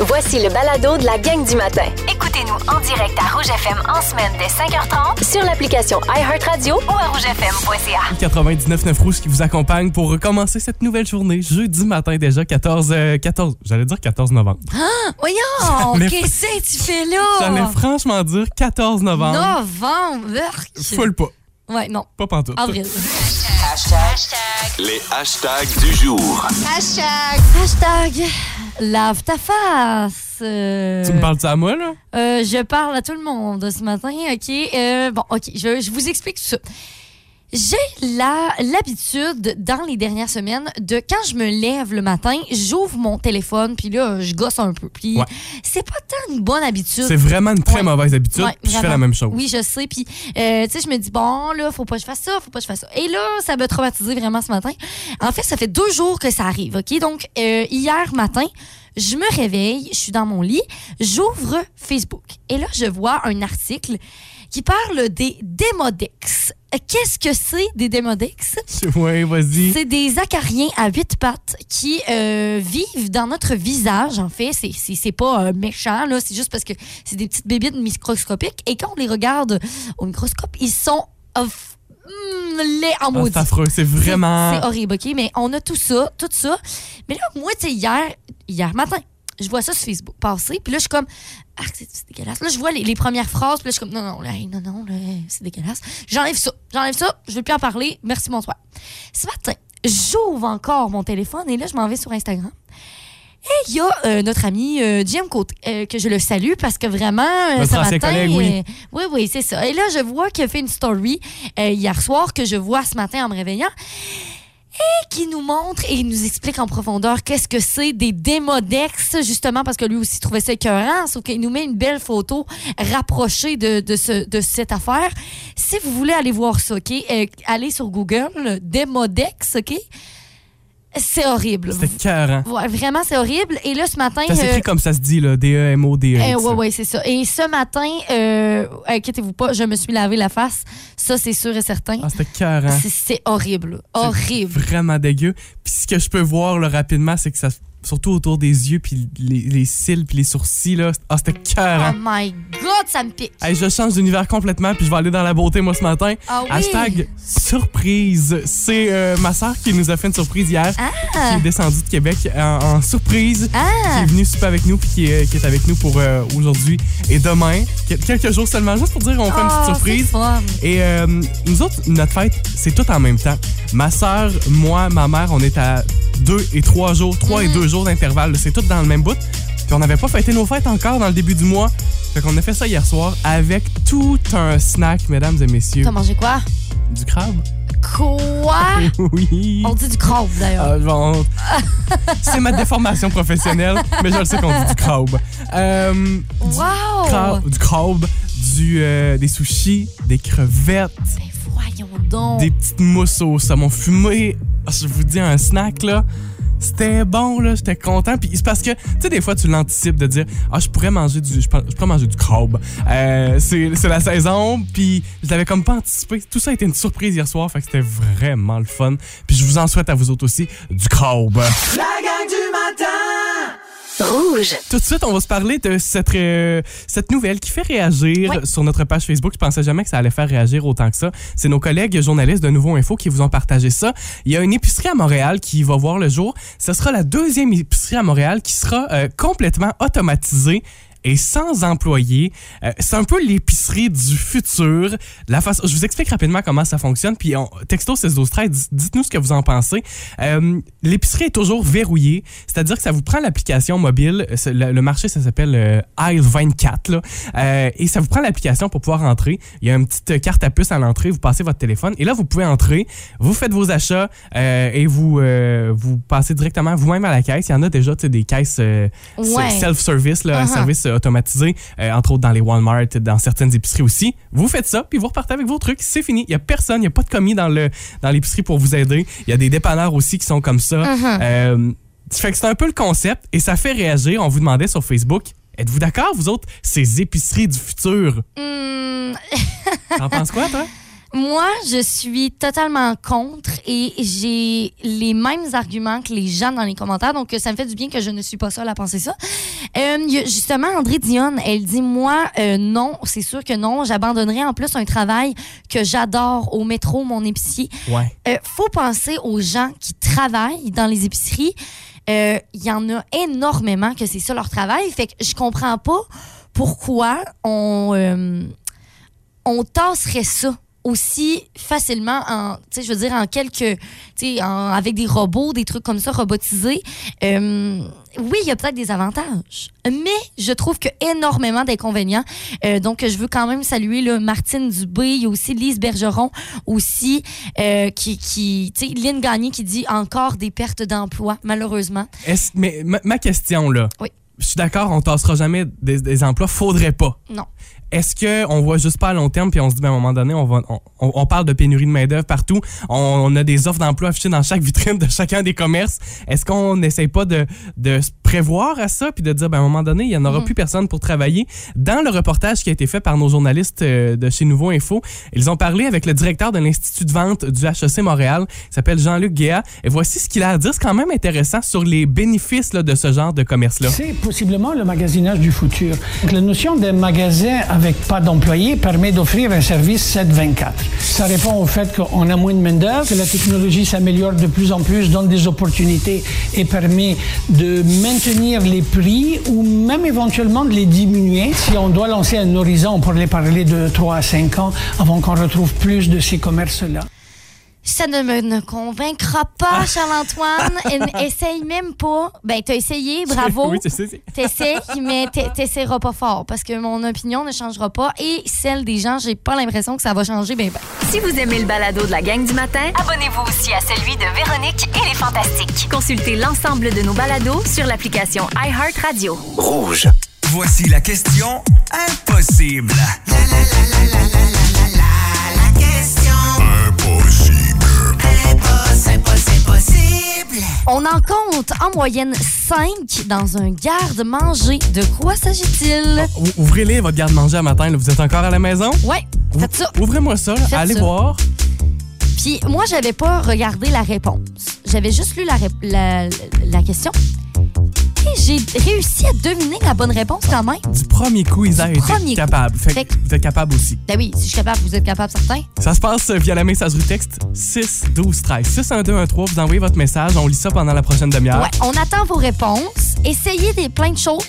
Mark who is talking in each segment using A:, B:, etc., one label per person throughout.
A: Voici le balado de la gang du matin.
B: Écoutez-nous en direct à Rouge FM en semaine dès 5h30
A: Sur l'application iHeartRadio
B: ou à rougefm.ca.
C: 99 Rouge qui vous accompagne pour recommencer cette nouvelle journée. Jeudi matin déjà, 14... euh, 14 J'allais dire 14 novembre.
D: Voyons,
C: J'allais-
D: qu'est-ce que tu fais là?
C: J'allais franchement dire 14 novembre.
D: Novembre.
C: Full pas.
D: Ouais, non.
C: Pas pantoute.
D: Avril.
E: Les hashtags du jour.
D: Hashtag lave ta face. Euh,
C: Tu me parles de à moi, là?
D: euh, je parle à tout le monde ce matin, OK? Euh, bon, OK, je, je vous explique tout ça. J'ai l'habitude, dans les dernières semaines, de quand je me lève le matin, j'ouvre mon téléphone, puis là, je gosse un peu. Puis
C: Ouais.
D: c'est pas tant une bonne habitude.
C: C'est vraiment une très
D: Ouais.
C: mauvaise habitude.
D: Ouais,
C: puis je fais la même chose.
D: Oui, je sais. Puis, euh, tu sais, je me dis, bon, là, faut pas que je fasse ça, faut pas que je fasse ça. Et là, ça m'a traumatisé vraiment ce matin. En fait, ça fait deux jours que ça arrive, OK? Donc, euh, hier matin, je me réveille, je suis dans mon lit, j'ouvre Facebook. Et là, je vois un article qui parle des démodex. Qu'est-ce que c'est des démodex?
C: Oui, vas-y.
D: C'est des acariens à huit pattes qui euh, vivent dans notre visage, en fait. C'est- pas euh, méchant, là. C'est juste parce que c'est des petites bébites microscopiques. Et quand on les regarde au microscope, ils sont euh, mm, laids en
C: Ah,
D: maudit.
C: c'est affreux. C'est
D: C'est-
C: vraiment.
D: C'est horrible, OK? Mais on a tout ça, tout ça. Mais là, moi, tu sais, hier, hier matin, je vois ça sur Facebook passer. Puis là, je suis comme, ah, c'est dégueulasse. Là, je vois les, les premières phrases. Puis là, je suis comme, non, non, là, non, non, là, c'est dégueulasse. J'enlève ça. J'enlève ça. Je veux plus en parler. Merci, bonsoir. Ce matin, j'ouvre encore mon téléphone et là, je m'en vais sur Instagram. Et il y a euh, notre ami euh, Jim Côté, euh, que je le salue parce que vraiment, euh, ce matin.
C: collègue, oui.
D: oui, oui, c'est ça. Et là, je vois qu'il a fait une story hier soir que je vois ce matin en me réveillant et qui nous montre et nous explique en profondeur qu'est-ce que c'est des démodex, justement parce que lui aussi trouvait ça écœurant, sauf qu'il nous met une belle photo rapprochée de, de, ce, de cette affaire. Si vous voulez aller voir ça, OK, euh, allez sur Google, démodex, OK? C'est horrible.
C: C'était cœurant.
D: Ouais, vraiment, c'est horrible. Et là, ce matin...
C: Ça s'écrit
D: euh,
C: comme ça se dit, là. D-E-M-O-D-E-X.
D: euh, ouais, ouais, c'est ça. Et ce matin, euh, inquiétez-vous pas, je me suis lavé la face. Ça, c'est sûr et certain.
C: Ah, c'était cœurant.
D: C'est- c'est horrible. Horrible.
C: Vraiment dégueu. Puis ce que je peux voir là, rapidement, c'est que ça. Surtout autour des yeux, puis les, les cils, puis les sourcils, là. Ah, c'était
D: Oh
C: cœurant.
D: my God, ça me pique.
C: Hey, je change d'univers complètement, puis je vais aller dans la beauté, moi, ce matin.
D: Ah oui.
C: Hashtag surprise. C'est euh, ma soeur qui nous a fait une surprise hier,
D: Ah.
C: qui est descendue de Québec en, en surprise, qui
D: Ah,
C: est venue souper avec nous, puis qui est, qui est avec nous pour euh, aujourd'hui et demain. Quel- Quelques jours seulement, juste pour dire qu'on fait une
D: Oh,
C: petite surprise.
D: c'est fun.
C: Et euh, nous autres, notre fête, c'est tout en même temps. Ma soeur, moi, ma mère, on est à deux et trois jours, trois et deux jours d'intervalle. C'est tout dans le même bout. Puis on n'avait pas fêté nos fêtes encore dans le début du mois. Fait qu'on a fait ça hier soir avec tout un snack, mesdames et messieurs.
D: T'as mangé quoi?
C: Du crabe?
D: Quoi?
C: Oui.
D: On dit du crabe, d'ailleurs.
C: Ah, bon, c'est ma déformation professionnelle, mais je le sais qu'on dit du crabe. Euh, du,
D: wow!
C: crabe du crabe, du, euh, des sushis, des crevettes,
D: Ben voyons donc.
C: des petites mousses au saumon fumé. Je vous dis un snack là. C'était bon là, j'étais content. Puis c'est parce que tu sais des fois tu l'anticipes de dire ah je pourrais manger du je, pourrais- manger du crabe. Euh, c'est la saison. Puis je l'avais comme pas anticipé. Tout ça a été une surprise hier soir. Fait que c'était vraiment le fun. Puis je vous en souhaite à vous autres aussi du crabe.
A: Rouge.
C: Tout de suite, on va se parler de cette, euh, cette nouvelle qui fait réagir sur notre page Facebook. Je pensais jamais que ça allait faire réagir autant que ça. C'est nos collègues journalistes de Nouveau Info qui vous ont partagé ça. Il y a une épicerie à Montréal qui va voir le jour. Ce sera la deuxième épicerie à Montréal qui sera euh, complètement automatisée et sans employés. Euh, c'est un peu l'épicerie du futur. La façon, je vous explique rapidement comment ça fonctionne. Puis on, texto 612 13, dites-nous ce que vous en pensez. Euh, l'épicerie est toujours verrouillée, c'est-à-dire que ça vous prend l'application mobile. C'est- Le, le marché, ça s'appelle euh, Aisle 24. Là, Euh, et ça vous prend l'application pour pouvoir entrer. Il y a une petite carte à puce à l'entrée. Vous passez votre téléphone et là, vous pouvez entrer. Vous faites vos achats euh, et vous, euh, vous passez directement vous-même à la caisse. Il y en a déjà des caisses euh,
D: Ouais.
C: self-service, là, un
D: Uh-huh.
C: service euh, automatisé, euh, entre autres dans les Walmart, dans certaines épiceries aussi. Vous faites ça, puis vous repartez avec vos trucs. C'est fini. Il n'y a personne, il n'y a pas de commis dans le dans l'épicerie pour vous aider. Il y a des dépanneurs aussi qui sont comme ça.
D: Uh-huh.
C: Euh, fait que c'est un peu le concept et ça fait réagir. On vous demandait sur Facebook. Êtes-vous d'accord, vous autres, ces épiceries du futur?
D: Hmm,
C: T'en penses quoi, toi?
D: Moi, je suis totalement contre et j'ai les mêmes arguments que les gens dans les commentaires. Donc, ça me fait du bien que je ne suis pas seule à penser ça. Euh, justement, André Dionne, elle dit Moi, euh, non, c'est sûr que non. J'abandonnerai en plus un travail que j'adore au métro, mon épicier.
C: Ouais.
D: Euh, faut penser aux gens qui travaillent dans les épiceries. Euh, Il y en a énormément que c'est ça leur travail. Fait que je comprends pas pourquoi on, euh, on tasserait ça aussi facilement en, tu sais, je veux dire, en quelques, tu sais, avec des robots, des trucs comme ça robotisés. Euh, oui, il y a peut-être des avantages, mais je trouve que énormément d'inconvénients. Euh, donc, je veux quand même saluer là, Martine Dubé, il y a aussi Lise Bergeron aussi, euh, qui, qui tu sais, Lynn Gagné qui dit encore des pertes d'emploi, malheureusement.
C: Est-ce- mais ma, ma question, là.
D: Oui.
C: Je suis d'accord, on tassera jamais des, des emplois. Faudrait pas.
D: Non.
C: Est-ce qu'on voit juste pas à long terme puis on se dit ben, à un moment donné on va on, on- on parle de pénurie de main d'œuvre partout. On, on a des offres d'emploi affichées dans chaque vitrine de chacun des commerces. Est-ce qu'on n'essaye pas de, de se prévoir à ça puis de dire ben, à un moment donné il y en aura
D: Mhm.
C: plus personne pour travailler? Dans le reportage qui a été fait par nos journalistes euh, de chez Nouveau Info ils ont parlé avec le directeur de l'institut de vente du HEC Montréal. Il s'appelle Jean-Luc Guéa et voici ce qu'il a à dire. C'est quand même intéressant sur les bénéfices là, de ce genre de commerce là
F: C'est possiblement le magasinage du futur. Donc, la notion d'un magasin avec pas d'employés permet d'offrir un service 7-24. Ça répond au fait qu'on a moins de main-d'œuvre, que la technologie s'améliore de plus en plus, donne des opportunités et permet de maintenir les prix ou même éventuellement de les diminuer si on doit lancer un horizon pour les parler de 3 à 5 ans avant qu'on retrouve plus de ces commerces-là.
D: Ça ne me ne convaincra pas, Charles-Antoine. Essaye même pas. Ben, t'as essayé, bravo.
C: oui c'est ça c'est-
D: T'essayes, mais t'e- t'essaieras pas fort parce que mon opinion ne changera pas et celle des gens, j'ai pas l'impression que ça va changer. Ben, ben.
B: Si vous aimez le balado de la gang du matin, abonnez-vous aussi à celui de Véronique et les Fantastiques. Consultez l'ensemble de nos balados sur l'application iHeartRadio.
E: Rouge.
G: Voici la question impossible.
D: On en compte en moyenne 5 dans un garde-manger. De quoi s'agit-il?
C: Ou- Ouvrez-les votre garde-manger à matin. là. Vous êtes encore à la maison?
D: Ouais, faites ça.
C: Ouvrez-moi ça.
D: Faites
C: Allez
D: ça.
C: voir.
D: Puis moi, j'avais pas regardé la réponse. J'avais juste lu la, la question. J'ai réussi à deviner la bonne réponse quand même.
C: Du premier coup,
D: premier coup.
C: capables. Fait,
D: Fait
C: que vous êtes capable aussi.
D: Ben oui, si je suis capable, vous êtes capable, certains.
C: Ça se passe via la messagerie texte 6 12 13 6 1 2 1 3. Vous envoyez votre message. On lit ça pendant la prochaine demi-heure.
D: Ouais, on attend vos réponses. Essayez des plein de choses.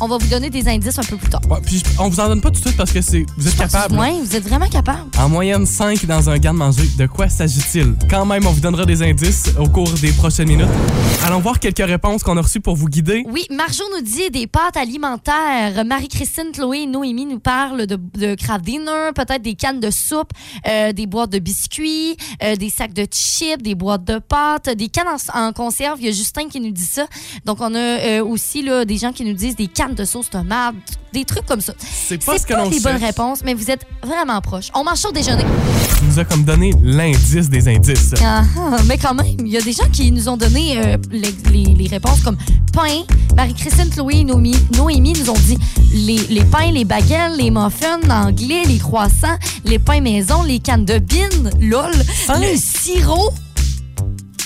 D: On va vous donner des indices un peu plus tard.
C: Ouais, puis on vous en donne pas tout de suite parce que c'est vous êtes capable.
D: ouais, vous êtes vraiment capable.
C: En moyenne 5 dans un garde-manger. De quoi s'agit-il? Quand même, on vous donnera des indices au cours des prochaines minutes. Allons voir quelques réponses qu'on a reçues pour vous guider.
D: Oui, Marjo nous dit des pâtes alimentaires. Marie-Christine, Chloé et Noémie nous parlent de, de craft dinner, peut-être des cannes de soupe, euh, des boîtes de biscuits, euh, des sacs de chips, des boîtes de pâtes, des cannes en, en conserve. Il y a Justin qui nous dit ça. Donc, on a euh, aussi là, des gens qui nous disent des cannes de sauce tomate, des trucs comme ça.
C: C'est pas ce que
D: pas les bonnes réponses, mais vous êtes vraiment proches. On mange au déjeuner.
C: Tu nous a comme donné l'indice des indices.
D: Ah, ah, mais quand même, il y a des gens qui nous ont donné euh, les, les- les réponses comme pain. Marie-Christine, Chloé et Noémie, Noémie nous ont dit les, les pains, les baguettes, les muffins anglais, les croissants, les pains maison, les cannes de bine, lol,
C: Hein?
D: le sirop.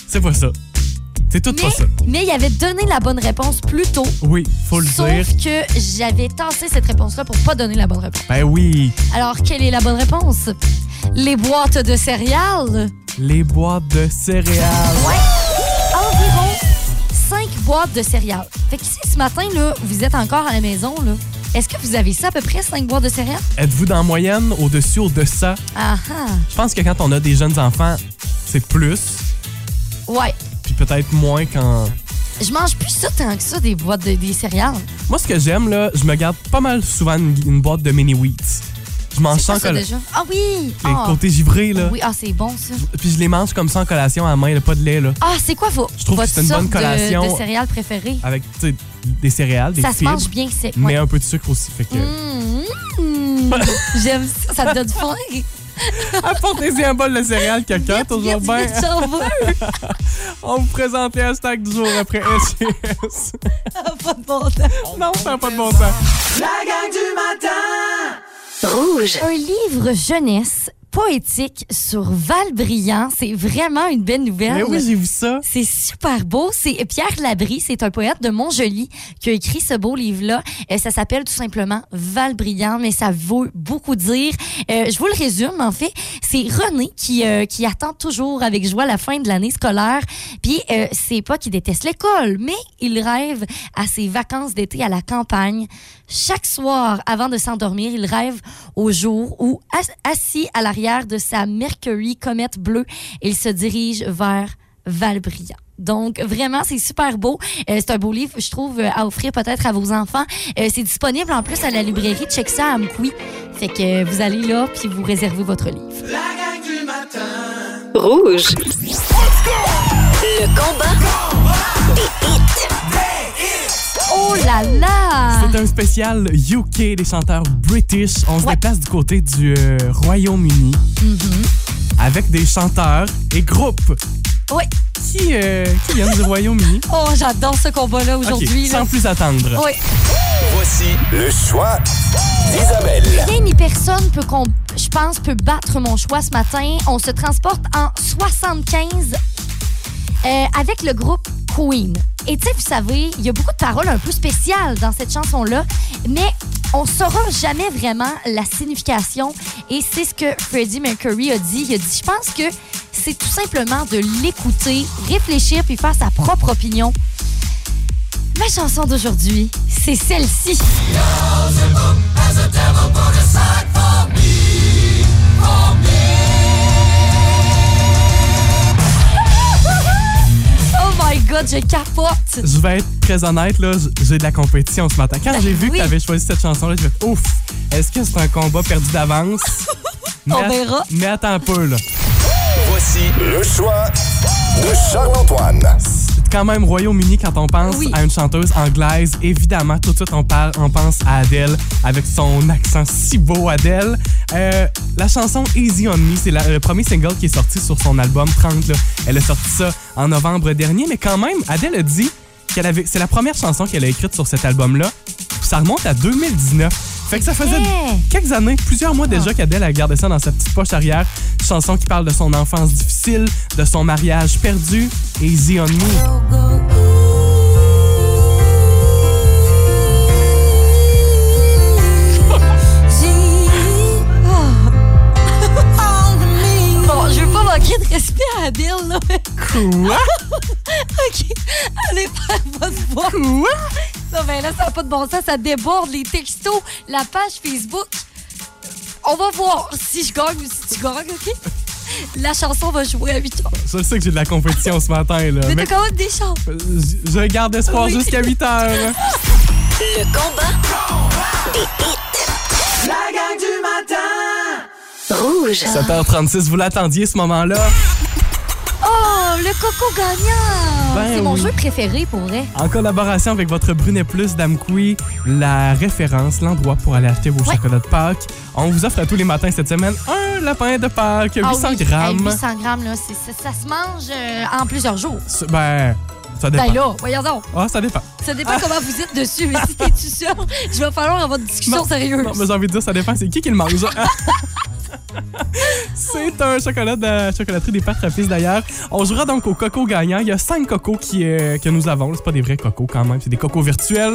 C: C'est pas ça. C'est tout
D: Mais, mais il avait donné la bonne réponse plus tôt.
C: Oui, faut le
D: Sauf
C: dire.
D: que j'avais tassé cette réponse-là pour pas donner la bonne réponse.
C: Ben oui,
D: Alors, quelle est la bonne réponse? Les boîtes de céréales?
C: les boîtes de céréales.
D: environ 5 boîtes de céréales. Fait que si ce matin, là, vous êtes encore à la maison, là, est-ce que vous avez ça à peu près, 5 boîtes de céréales?
C: Êtes-vous dans la moyenne, au-dessus, au-dessus?
D: Ah ah!
C: Je pense que quand on a des jeunes enfants, c'est plus,
D: Ouais.
C: Puis peut-être moins quand...
D: Je mange plus ça tant que ça, des boîtes de des céréales.
C: Moi, ce que j'aime, là, je me garde pas mal souvent une, une boîte de mini wheats. Je mange
D: C'est
C: ça
D: déjà? Ah oui!
C: Les
D: Ah.
C: côtés givrés, là.
D: Oui, ah, c'est bon, ça.
C: Puis je les mange comme ça en collation à main, là, pas de lait, là.
D: Ah, c'est quoi vos,
C: Je trouve que
D: votre
C: c'est une bonne
D: sorte de-
C: collation.
D: De, céréales préférées?
C: Avec, tu sais, des céréales, des
D: Ça se
C: fibres,
D: mange bien sec.
C: mais
D: ouais.
C: un peu de sucre aussi. Fait que...
D: Mmh, mmh. J'aime ça, ça te donne faim.
C: Apportez-y un bol de céréales, quelqu'un, toujours bien. On vous présente les hashtags du jour après SGS.
D: Pas de bon temps.
C: non, ça n'a pas de bon sens.
A: Rouge.
D: Un livre jeunesse poétique sur Val-Brillant. C'est vraiment une belle nouvelle.
C: Mais oui, j'ai vu ça.
D: C'est super beau. C'est Pierre Labrie, c'est un poète de Montjoli qui a écrit ce beau livre-là. Euh, ça s'appelle tout simplement Val-Brillant, mais ça veut beaucoup dire. Euh, je vous le résume, en fait. C'est René qui, euh, qui attend toujours avec joie la fin de l'année scolaire. Puis, c'est pas qu'il déteste l'école, mais il rêve à ses vacances d'été à la campagne. Chaque soir, avant de s'endormir, il rêve au jour où, as- assis à l'arrière de sa Mercury comète bleue, il se dirige vers Valbrillant. Donc, vraiment, c'est super beau. Euh, c'est un beau livre, je trouve, euh, à offrir peut-être à vos enfants. Euh, c'est disponible en plus à la librairie. Check ça à. Fait que euh, vous allez là, puis vous réservez votre livre.
A: Rouge. Le combat des hits.
D: Oh là là!
C: C'est un spécial UK des chanteurs british. On se
D: Ouais.
C: déplace du côté du euh, Royaume-Uni avec des chanteurs et groupes
D: Oui.
C: qui, euh, qui viennent du Royaume-Uni?
D: Oh, j'adore ce combat-là aujourd'hui.
C: Sans plus attendre.
D: Oui.
E: Voici le choix d'Isabelle.
D: Rien ni personne peut qu'on, je pense, peut battre mon choix ce matin. On se transporte en 75 euh, avec le groupe Queen. Et tu sais, vous savez, il y a beaucoup de paroles un peu spéciales dans cette chanson-là, mais on saura jamais vraiment la signification. Et c'est ce que Freddie Mercury a dit. Il a dit, je pense que c'est tout simplement de l'écouter, réfléchir puis faire sa propre opinion. Ma chanson d'aujourd'hui, c'est celle-ci. My god, je capote!
C: Je vais être très honnête, là, j'ai de la compétition ce matin. Quand
D: Ben
C: j'ai vu
D: oui.
C: que tu avais choisi cette chanson-là, j'ai fait ouf, est-ce que c'est un combat perdu d'avance?
D: On verra.
C: Mais attends un peu, là.
E: Voici le choix de Charles-Antoine.
C: Quand même Royaume-Uni quand on pense
D: Oui.
C: à une chanteuse anglaise. Évidemment, tout de suite, on, parle, on pense à Adele avec son accent si beau, Adele. Euh, la chanson Easy on Me, c'est le premier single qui est sorti sur son album 30. là. Elle a sorti ça en novembre dernier, mais quand même, Adele a dit qu'elle avait. C'est la première chanson qu'elle a écrite sur cet album-là. Ça remonte à 2019. Fait que ça faisait
D: vrai.
C: quelques années, plusieurs mois déjà qu'Adèle a gardé ça dans sa petite poche arrière. Chanson qui parle de son enfance difficile, de son mariage perdu. Easy on Me.
D: Manquer de respect à Adele, là.
C: Quoi?
D: OK. Allez faire votre voix.
C: Quoi?
D: Non, mais là, ça n'a pas de bon sens. Ça déborde les textos, la page Facebook. On va voir si je gagne ou si tu gagnes, OK? La chanson va jouer à 8 heures.
C: Je sais que j'ai de la compétition ce matin, là.
D: Mais
C: Mais
D: t'as quand même des chances.
C: je je garde espoir
D: Oui.
C: jusqu'à 8 heures.
A: Le combat des hits.
G: La gang du matin!
A: Rouge.
C: 7h36, vous l'attendiez ce moment-là.
D: Oh, le coco gagnant!
C: Ben
D: C'est mon
C: oui.
D: jeu préféré, pour vrai.
C: En collaboration avec votre Brunet Plus d'Amkoui, la référence, l'endroit pour aller acheter vos
D: Ouais.
C: chocolats de Pâques. On vous offre tous les matins cette semaine un lapin de Pâques, 800
D: Ah oui.
C: grammes.
D: Hey, 800 grammes, là, ça, ça se mange euh, en plusieurs jours.
C: Ben, ça dépend.
D: Ben là, voyons donc.
C: Ah, ça dépend.
D: Ça dépend comment vous êtes dessus, mais si t'es tout seul, je vais falloir avoir une discussion
C: Non,
D: sérieuse.
C: Non, mais j'ai envie de dire, ça dépend, c'est qui qui le mange. C'est un chocolat de la chocolaterie des pâtes rapides d'ailleurs. On jouera donc au coco gagnant. Il y a cinq cocos qui, euh, que nous avons. C'est pas des vrais cocos quand même, c'est des cocos virtuels.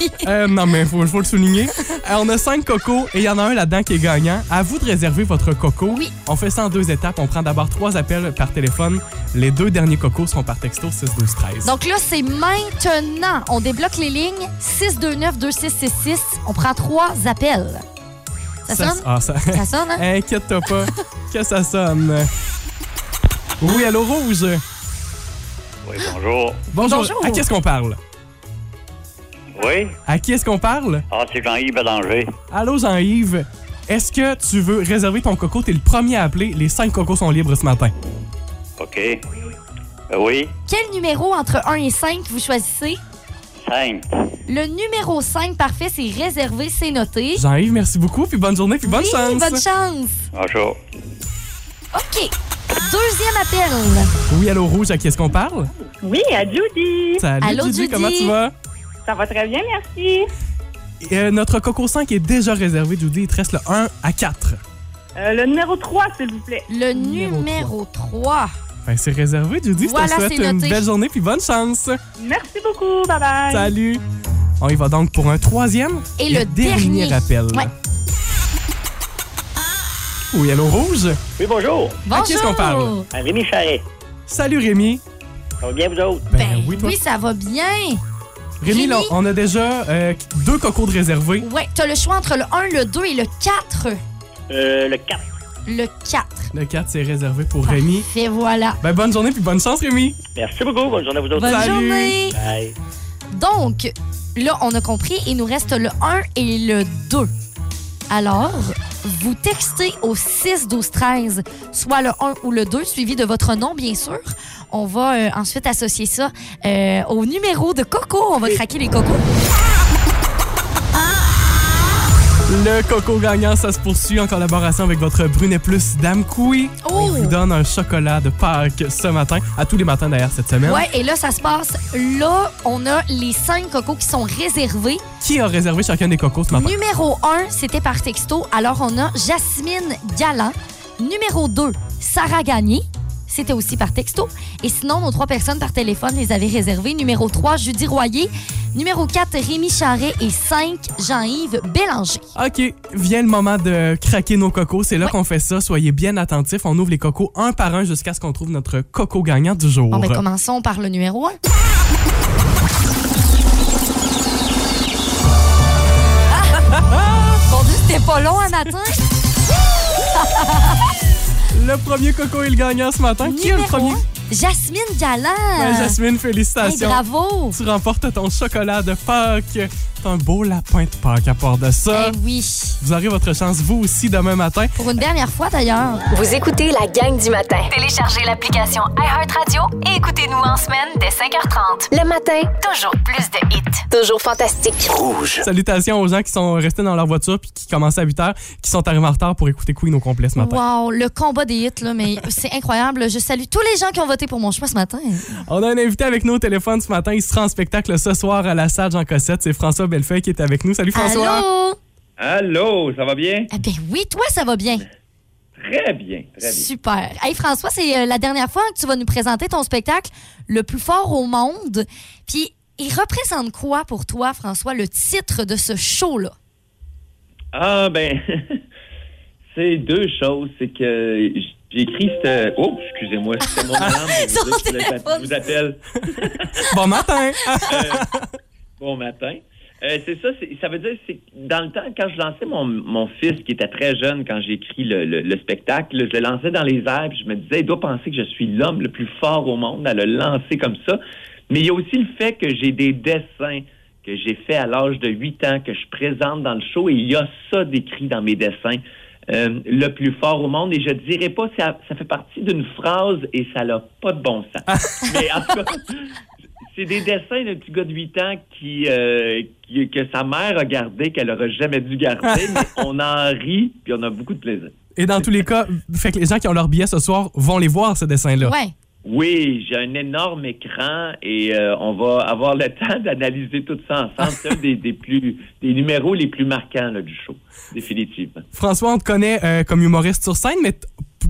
D: oui.
C: Euh, non, mais il faut, faut le souligner. Euh, on a cinq cocos et il y en a un là-dedans qui est gagnant. À vous de réserver votre coco.
D: Oui.
C: On fait ça en deux étapes. On prend d'abord trois appels par téléphone. Les deux derniers cocos seront par texto 6 12 13.
D: Donc là, c'est maintenant. On débloque les lignes 629-2666. On prend trois appels. Ça, sonne?
C: Ah, ça...
D: Ça sonne, hein?
C: Inquiète-toi pas que ça sonne. Oui, allô, Rouge?
H: Oui, bonjour.
C: Bonjour.
D: Bonjour.
C: À qui est-ce qu'on parle?
H: Oui?
C: À qui est-ce qu'on parle?
H: Ah, c'est Jean-Yves Bélanger.
C: Allô, Jean-Yves. Est-ce que tu veux réserver ton coco? T'es le premier à appeler. Les cinq cocos sont libres ce matin.
H: OK. Euh, oui,
D: Quel numéro entre 1 et 5 vous choisissez?
H: 5.
D: Le numéro 5, parfait, c'est réservé, c'est noté.
C: Jean-Yves, merci beaucoup. Puis bonne journée, puis bonne
D: oui,
C: chance.
D: bonne chance.
H: Bonjour.
D: OK. Deuxième appel.
C: Oui, allô, Rouge. À qui est-ce qu'on parle?
I: Oui, à Judy.
C: Salut,
D: Allô,
C: Judy,
D: Judy.
C: Comment tu vas?
I: Ça va très bien, merci.
C: Euh, notre coco 5 est déjà réservé, Judy. Il te reste le 1 à 4.
I: Euh, le numéro 3, s'il vous plaît.
D: Le
C: Numéro
D: numéro 3.
C: Ben, c'est réservé, Judy.
D: Voilà,
C: je te souhaite
D: c'est
C: une belle journée puis bonne chance.
I: Merci beaucoup. Bye bye.
C: Salut. On y va donc pour un troisième
D: Et le dernier.
C: appel.
D: Ouais.
C: Oui, allô Rouge?
H: Oui, bonjour.
D: Bonjour.
C: qui est-ce qu'on parle?
H: À Rémi Charret.
C: Salut Rémi.
H: Ça va bien, vous autres?
C: Ben,
D: Ben
C: oui, toi.
D: ça va bien.
C: Rémi,
D: Rémi?
C: là, on a déjà euh, deux cocos de réservés.
D: Ouais, t'as le choix entre le 1, le 2 et le 4.
H: Euh, le 4.
D: Le 4.
C: Le 4, c'est réservé pour Rémi.
D: Et voilà.
C: Ben, bonne journée puis bonne chance, Rémi.
H: Merci beaucoup. Bonne journée à vous autres.
D: Bonne
C: Salut.
D: journée.
H: Bye.
D: Donc, là, on a compris, il nous reste le 1 et le 2. Alors, vous textez au 6 12 13, soit le 1 ou le 2, suivi de votre nom, bien sûr. On va euh, ensuite associer ça euh, au numéro de Coco. On va craquer les cocos.
C: Le coco gagnant, ça se poursuit en collaboration avec votre Brunet Plus Dame Koui.
D: Oh!
C: On vous donne un chocolat de Pâques ce matin, à tous les matins d'ailleurs cette semaine.
D: Ouais, et là, ça se passe. Là, on a les 5 cocos qui sont réservés.
C: Qui a réservé chacun des cocos ce matin?
D: Numéro 1, c'était par texto. Alors, on a Jasmine Galland. Numéro 2, Sarah Gagné. C'était aussi par texto. Et sinon, nos trois personnes par téléphone les avaient réservées. Numéro 3, Judy Royer. Numéro 4, Rémi Charret. Et 5, Jean-Yves Bélanger.
C: OK, vient le moment de craquer nos cocos. C'est là qu'on fait ça. Soyez bien attentifs. On ouvre les cocos un par un jusqu'à ce qu'on trouve notre coco gagnant du jour.
D: Bon, ben, commençons par le numéro 1. Mon Dieu, c'était pas long un matin.
C: Le premier coco est le gagnant ce matin. Qui est le premier?
D: un, Jasmine Galland.
C: Ben, Jasmine,
D: Hey,
C: félicitations.
D: bravo.
C: Tu remportes ton chocolat de Pâques. C'est un beau lapin de Pâques à part de ça.
D: Eh oui.
C: Vous aurez votre chance, vous aussi, demain matin.
D: Pour une dernière fois, d'ailleurs.
B: Vous écoutez la gang du matin. Téléchargez l'application iHeartRadio et écoutez-nous en semaine dès 5h30. Le matin, toujours plus de hits. Toujours fantastique.
E: Rouge.
C: Salutations aux gens qui sont restés dans leur voiture puis qui commençaient à 8 heures, qui sont arrivés en retard pour écouter Queen au complet ce matin.
D: Wow, le combat des hits, là, mais c'est incroyable. Je salue tous les gens qui ont voté pour mon choix ce matin.
C: On a un invité avec nous au téléphone ce matin. Il sera en spectacle ce soir à la salle Jean Cossette. C'est François Bellefeuille qui est avec nous. Salut François.
D: Allô?
J: Allô, ça va bien?
D: Ah ben oui, toi, ça va bien.
J: Très bien, très bien.
D: Super. Hey François, c'est euh, la dernière fois que tu vas nous présenter ton spectacle le plus fort au monde. Puis, il représente quoi pour toi, François, le titre de ce show-là?
J: Ah, ben, c'est deux choses. C'est que j'ai écrit ce. Oh, excusez-moi, c'était mon alarme. Je vous appelle.
C: Bon matin.
J: Bon matin. Euh, c'est ça, c'est- ça veut dire, c'est que dans le temps, quand je lançais mon, mon fils, qui était très jeune quand j'ai écrit le, le- le spectacle, je le lançais dans les airs, puis je me disais, il doit penser que je suis l'homme le plus fort au monde à le lancer comme ça. Mais il y a aussi le fait que j'ai des dessins que j'ai fait à l'âge de 8 ans, que je présente dans le show, et il y a ça décrit dans mes dessins. Euh, le plus fort au monde, et je dirais pas, ça, ça fait partie d'une phrase et ça n'a pas de bon sens. Mais en tout cas, c'est des dessins d'un petit gars de 8 ans qui, euh, qui- que sa mère a gardé, qu'elle aurait jamais dû garder, mais on en rit, puis on a beaucoup de plaisir.
C: Et dans tous les cas, fait que les gens qui ont leur billet ce soir vont les voir, ces dessins-là.
D: Ouais.
J: Oui, j'ai un énorme écran et euh, on va avoir le temps d'analyser tout ça ensemble. C'est un des, des plus des numéros les plus marquants là, du show, définitivement.
C: François, on te connaît euh, comme humoriste sur scène, mais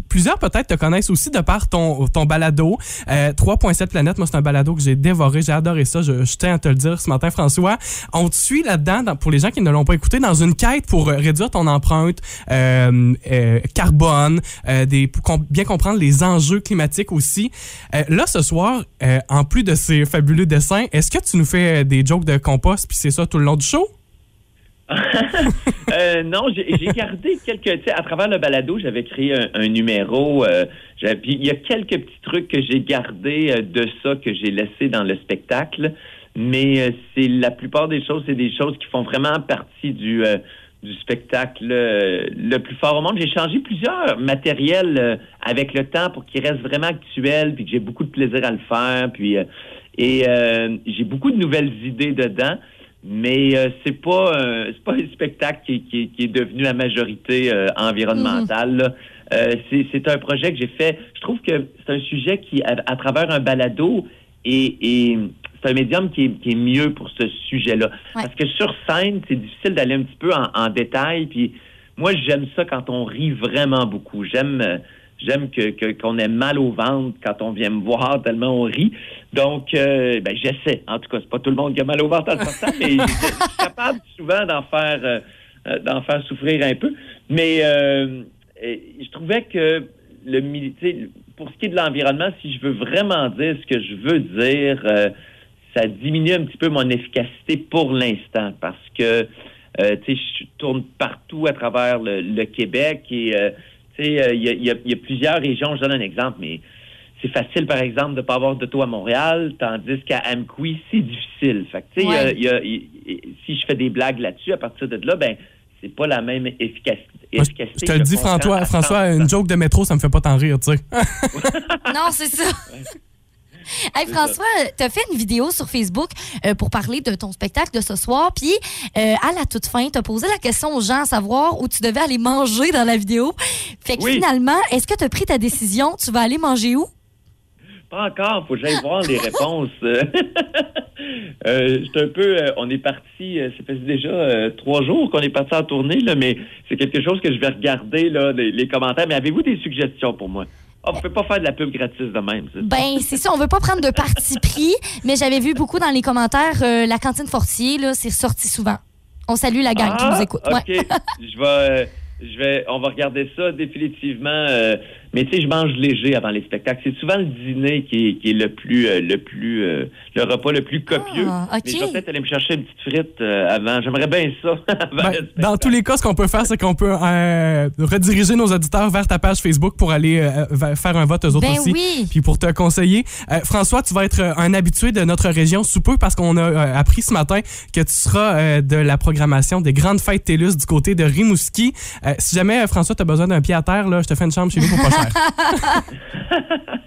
C: plusieurs peut-être te connaissent aussi de par ton, ton balado. Euh, 3.7 planètes, moi c'est un balado que j'ai dévoré, j'ai adoré ça, je, tiens à te le dire ce matin François. On te suit là-dedans, dans- pour les gens qui ne l'ont pas écouté, dans une quête pour euh, réduire ton empreinte euh, euh, carbone, euh, pour bien comprendre les enjeux climatiques aussi. Euh, là ce soir, euh, en plus de ces fabuleux dessins, est-ce que tu nous fais euh, des jokes de compost puis c'est ça tout le long du show?
J: Euh, non, j'ai gardé quelques. Tu sais, à travers le balado, j'avais créé un, un numéro. euh, il y a quelques petits trucs que j'ai gardés euh, de ça que j'ai laissé dans le spectacle. Mais euh, c'est la plupart des choses, c'est des choses qui font vraiment partie du, du spectacle le plus fort au monde. J'ai changé plusieurs matériels avec le temps pour qu'ils restent vraiment actuels, puis que j'ai beaucoup de plaisir à le faire. Puis et j'ai beaucoup de nouvelles idées dedans. Mais euh, c'est pas euh, c'est pas un spectacle qui, qui- qui est devenu à majorité euh, environnementale. Euh, c'est c'est un projet que j'ai fait. Je trouve que c'est un sujet qui, à, à travers un balado, et, et c'est un médium qui est, qui est mieux pour ce sujet-là. Parce que sur scène, c'est difficile d'aller un petit peu en, en détail. Puis moi, j'aime ça quand on rit vraiment beaucoup. J'aime euh, j'aime que que- qu'on ait mal au ventre quand on vient me voir tellement on rit. Donc, euh, ben, j'essaie. En tout cas, c'est pas tout le monde qui a mal au ventre en sortant, mais je suis capable souvent d'en faire euh, euh, d'en faire souffrir un peu. Mais euh, je trouvais que le pour ce qui est de l'environnement, si je veux vraiment dire ce que je veux dire, euh, ça diminue un petit peu mon efficacité pour l'instant parce que euh, tu sais, je tourne partout à travers le, le Québec et euh, tu sais, euh, il y, a, il y a- il y a plusieurs régions. Je donne un exemple, mais c'est facile, par exemple, de ne pas avoir d'auto à Montréal, tandis qu'à Amqui, c'est difficile. Fait que,
D: Ouais.
J: y a- si je fais des blagues là-dessus, à partir de là, ben, c'est pas la même efficacité.
C: Je-
J: efficacité
C: je te le dis, François, François,
J: 100%.
C: une joke de métro, ça me fait pas tant rire, tu sais.
D: Non, c'est ça. Hey
J: C'est
D: François, tu as fait une vidéo sur Facebook euh, pour parler de ton spectacle de ce soir. Puis, euh, à la toute fin, tu as posé la question aux gens à savoir où tu devais aller manger dans la vidéo. Fait que
J: Oui.
D: finalement, est-ce que tu as pris ta décision? Tu vas aller manger où?
J: Pas encore, faut que j'aille voir les réponses. Euh, j'étais un peu, euh, on est parti, euh, ça fait déjà euh, trois jours qu'on est parti en tournée, là, mais c'est quelque chose que je vais regarder, là, les, les commentaires. Mais avez-vous des suggestions pour moi? Ah, vous pouvez pas faire de la pub gratis de même.
D: Ben, c'est ça, on veut pas prendre de parti pris, mais j'avais vu beaucoup dans les commentaires, euh, la cantine Fortier, là, c'est ressorti souvent. On salue la gang qui
J: Ah,
D: nous écoute.
J: OK.
D: Ouais.
J: je vais, euh, je vais, on va regarder ça définitivement. euh, mais tu sais, je mange léger avant les spectacles. C'est souvent le dîner qui est, qui est le plus, euh, le plus, euh, le repas le plus copieux.
D: Ah.
J: Mais je vais peut-être aller me chercher une petite frite euh, avant. J'aimerais bien ça. avant
C: Ben, dans tous les cas, ce qu'on peut faire, c'est qu'on peut euh, rediriger nos auditeurs vers ta page Facebook pour aller euh, faire un vote eux autres
D: Ben
C: aussi.
D: oui.
C: Puis pour te conseiller. Euh, François, tu vas être un habitué de notre région sous peu parce qu'on a euh, appris ce matin que tu seras euh, de la programmation des grandes fêtes TELUS du côté de Rimouski. Euh, si jamais, euh, François, tu as besoin d'un pied à terre, là, je te fais une chambre chez nous pour pas.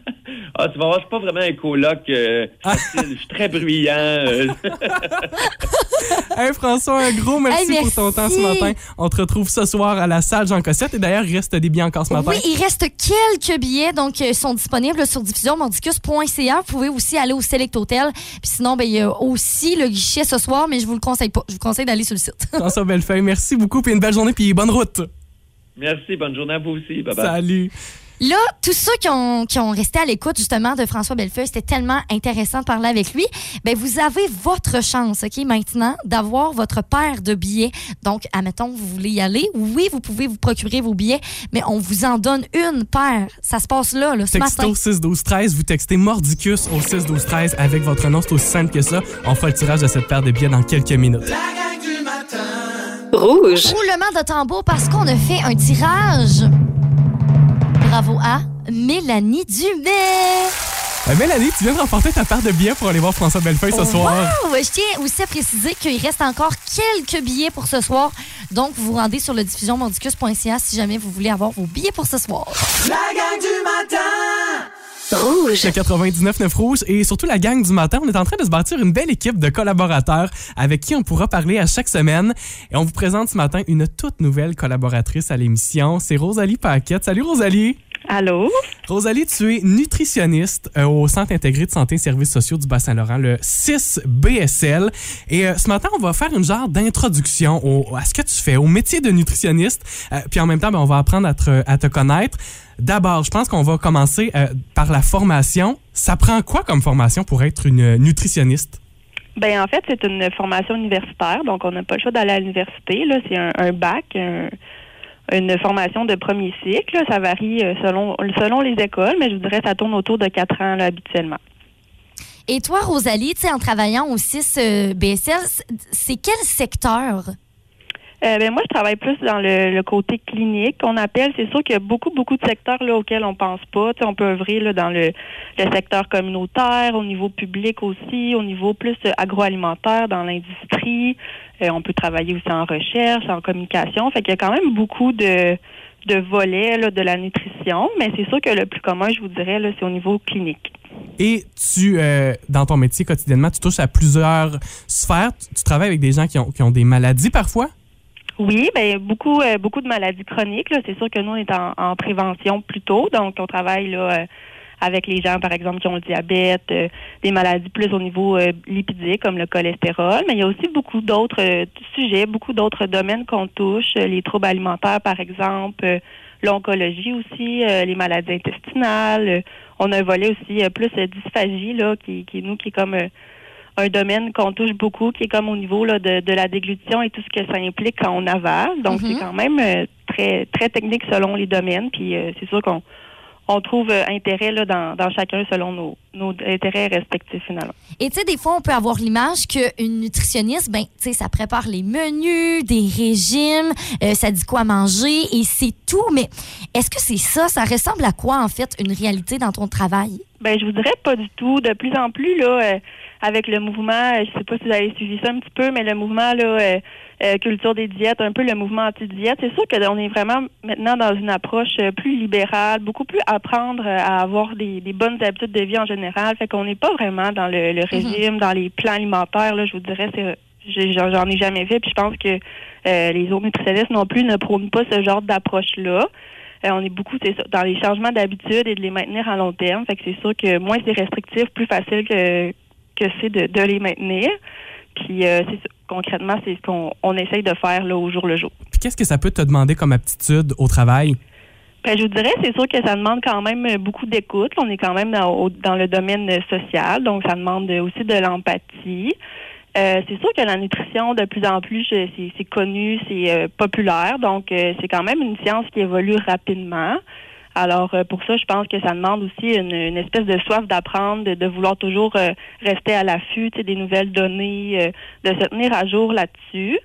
J: Ah, tu vas voir, je suis pas vraiment un coloc euh, facile. Je suis très bruyant. euh.
C: hey François, un gros merci,
D: Hey,
C: pour ton temps ce matin. On te retrouve ce soir à la salle Jean Cossette. Et d'ailleurs, il reste des billets encore ce matin.
D: Oui, il reste quelques billets, donc euh, sont disponibles sur diffusionmordicus.ca. Vous pouvez aussi aller au Select Hotel. Puis sinon, ben, il y a aussi le guichet ce soir, mais je vous le conseille pas. Je vous conseille d'aller sur le site.
C: François Bellefeuille, merci beaucoup. Puis une belle journée, puis bonne route.
J: Merci, bonne journée à vous aussi. Bye bye.
C: Salut.
D: Là, tous ceux qui ont, qui ont resté à l'écoute justement de François Bellefeuille, c'était tellement intéressant de parler avec lui. Ben, vous avez votre chance, OK, maintenant, d'avoir votre paire de billets. Donc, admettons, vous voulez y aller. Oui, vous pouvez vous procurer vos billets, mais on vous en donne une paire. Ça se passe là, là ce matin.
C: Texto 6 12 13, vous textez Mordicus au 6 12 13 avec votre nom, c'est aussi simple que ça. On fera le tirage de cette paire de billets dans quelques minutes.
G: La gang du matin.
A: Rouge.
D: Roulement de tambour parce qu'on a fait un tirage. Bravo à Mélanie Dubé.
C: Euh, Mélanie, tu viens de remporter ta paire de billets pour aller voir François Bellefeuille ce soir.
D: Wow! Je tiens aussi à préciser qu'il reste encore quelques billets pour ce soir. Donc, vous vous rendez sur le diffusionmordicus.ca si jamais vous voulez avoir vos billets pour ce soir.
G: La gang du matin.
A: Rouge.
C: Le 99.9 Rouge et surtout la gang du matin, on est en train de se bâtir une belle équipe de collaborateurs avec qui on pourra parler à chaque semaine. Et on vous présente ce matin une toute nouvelle collaboratrice à l'émission. C'est Rosalie Paquette. Salut Rosalie!
I: Allô?
C: Rosalie, tu es nutritionniste euh, au Centre intégré de santé et services sociaux du Bas-Saint-Laurent, le 6BSL. Et euh, ce matin, on va faire une genre d'introduction au- à ce que tu fais, au métier de nutritionniste. Euh, puis en même temps, ben, on va apprendre à te, à te connaître. D'abord, je pense qu'on va commencer par la formation. Ça prend quoi comme formation pour être une nutritionniste?
I: Ben en fait, c'est une formation universitaire, donc on n'a pas le choix d'aller à l'université. Là, c'est un, un bac, un- une formation de premier cycle. Ça varie euh, selon selon les écoles, mais je vous dirais que ça tourne autour de quatre ans habituellement.
D: Et toi, Rosalie, en travaillant au 6 BSL, c'est- c'est quel secteur?
I: Euh, ben moi, je travaille plus dans le, le côté clinique qu'on appelle. C'est sûr qu'il y a beaucoup, beaucoup de secteurs là, auxquels on pense pas. On peut œuvrer là, dans le, le secteur communautaire, au niveau public aussi, au niveau plus euh, agroalimentaire, dans l'industrie. Euh, on peut travailler aussi en recherche, en communication. Fait qu'il y a quand même beaucoup de, de volets là, de la nutrition, mais c'est sûr que le plus commun, je vous dirais, c'est au niveau clinique.
C: Et tu, euh, dans ton métier quotidiennement, tu touches à plusieurs sphères. Tu, tu travailles avec des gens qui ont, qui ont des maladies parfois?
I: Oui, ben beaucoup, euh, beaucoup de maladies chroniques. C'est sûr que nous, on est en, en prévention plutôt, donc on travaille là, euh, avec les gens, par exemple, qui ont le diabète, euh, des maladies plus au niveau euh, lipidique, comme le cholestérol. Mais il y a aussi beaucoup d'autres euh, sujets, beaucoup d'autres domaines qu'on touche, euh, les troubles alimentaires, par exemple, euh, l'oncologie aussi, les maladies intestinales. On a un volet aussi plus dysphagie, là, qui, qui nous, qui est comme un domaine qu'on touche beaucoup, qui est comme au niveau là, de, de la déglutition et tout ce que ça implique quand on avale. Donc,
D: Mhm.
I: c'est quand même euh, très très technique selon les domaines. Puis, euh, c'est sûr qu'on on trouve euh, intérêt là, dans, dans chacun selon nos, nos intérêts respectifs, finalement.
D: Et tu sais, des fois, on peut avoir l'image qu'une nutritionniste, ben, tu sais, ça prépare les menus, des régimes, euh, ça dit quoi manger et c'est tout. Mais est-ce que c'est ça? Ça ressemble à quoi, en fait, une réalité dans ton travail?
I: Ben, je vous dirais pas du tout. De plus en plus, là, avec le mouvement, euh, je sais pas si vous avez suivi ça un petit peu, mais le mouvement là, euh, euh, culture des diètes, un peu le mouvement anti-diète, c'est sûr qu'on est vraiment maintenant dans une approche euh, plus libérale, beaucoup plus apprendre à avoir des, des bonnes habitudes de vie en général. Fait qu'on n'est pas vraiment dans le, le régime, dans les plans alimentaires. Là, je vous dirais, c'est j'en ai jamais fait, puis je pense que euh, les autres nutritionnistes non plus ne prônent pas ce genre d'approche-là. Euh, on est beaucoup c'est ça, dans les changements d'habitude et de les maintenir à long terme. Fait que c'est sûr que moins c'est restrictif, plus facile que, que c'est de, de les maintenir. Puis euh, concrètement, c'est ce qu'on on essaye de faire là, au jour le jour.
C: Puis qu'est-ce que ça peut te demander comme aptitude au travail?
I: Ben, je vous dirais, c'est sûr que ça demande quand même euh, beaucoup d'écoute. On est quand même dans, au- dans le domaine euh, social, donc ça demande euh, aussi de l'empathie. Euh, c'est sûr que la nutrition, de plus en plus, je- c'est c'est connu, c'est euh, populaire, donc euh, c'est quand même une science qui évolue rapidement. Alors, euh, pour ça, je pense que ça demande aussi une, une espèce de soif d'apprendre, de, de vouloir toujours euh, rester à l'affût des nouvelles données, euh, de se tenir à jour là-dessus.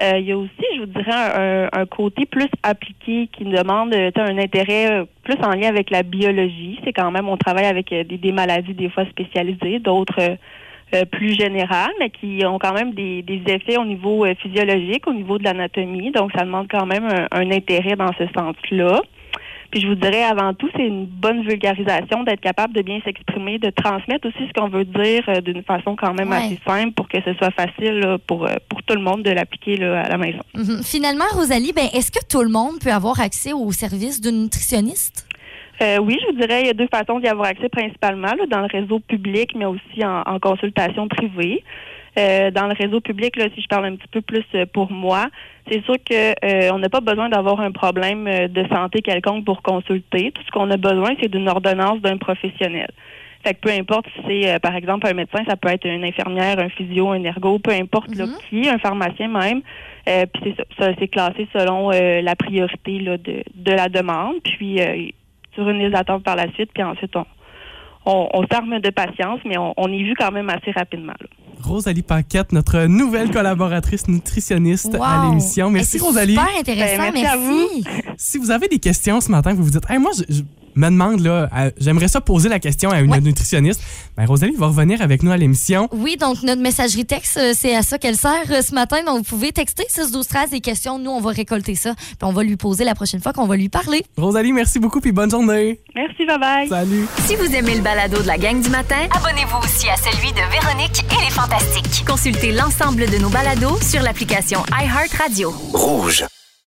I: Euh, il y a aussi, je vous dirais, un, un côté plus appliqué qui demande un intérêt plus en lien avec la biologie. C'est quand même, on travaille avec des, des maladies des fois spécialisées, d'autres euh, plus générales, mais qui ont quand même des, des effets au niveau physiologique, au niveau de l'anatomie. Donc, ça demande quand même un, un intérêt dans ce sens-là. Puis je vous dirais avant tout, c'est une bonne vulgarisation, d'être capable de bien s'exprimer, de transmettre aussi ce qu'on veut dire euh, d'une façon quand même
D: Ouais.
I: assez simple pour que ce soit facile là, pour, euh, pour tout le monde de l'appliquer à la maison.
D: Mhm. Finalement, Rosalie, ben, est-ce que tout le monde peut avoir accès au service d'une nutritionniste?
I: Euh, oui, je vous dirais, il y a deux façons d'y avoir accès principalement, là, dans le réseau public, mais aussi en, en consultation privée. Euh, dans le réseau public, là, si je parle un petit peu plus euh, pour moi, c'est sûr que euh, on n'a pas besoin d'avoir un problème de santé quelconque pour consulter. Tout ce qu'on a besoin, c'est d'une ordonnance d'un professionnel. Fait que peu importe si c'est, euh, par exemple, un médecin, ça peut être une infirmière, un physio, un ergo, peu importe là, qui, un pharmacien même. Euh, puis c'est ça, ça, c'est classé selon euh, la priorité là, de, de la demande. Puis sur une liste d'attente par la suite, puis ensuite on, on, on s'arme de patience, mais on, on est vu quand même assez rapidement. là.
C: Rosalie Paquette, notre nouvelle collaboratrice nutritionniste à l'émission. Merci
D: Eh, c'est
C: Rosalie.
D: Super intéressant,
I: Ben, merci à
D: merci.
C: Si vous avez des questions ce matin, vous vous dites, Hey, moi, je, je me demande, là, à- j'aimerais ça poser la question à une
D: Ouais.
C: nutritionniste. Ben, Rosalie va revenir avec nous à l'émission.
D: Oui, donc notre messagerie texte, euh, c'est à ça qu'elle sert euh, ce matin. Donc, vous pouvez texter 6 12 13 des questions. Nous, on va récolter ça. Puis on va lui poser la prochaine fois qu'on va lui parler.
C: Rosalie, merci beaucoup, puis bonne journée.
I: Merci, bye bye.
C: Salut.
B: Si vous aimez le balado de la gang du matin, abonnez-vous aussi à celui de Véronique et les Fantastiques. Consultez l'ensemble de nos balados sur l'application iHeartRadio.
E: Rouge.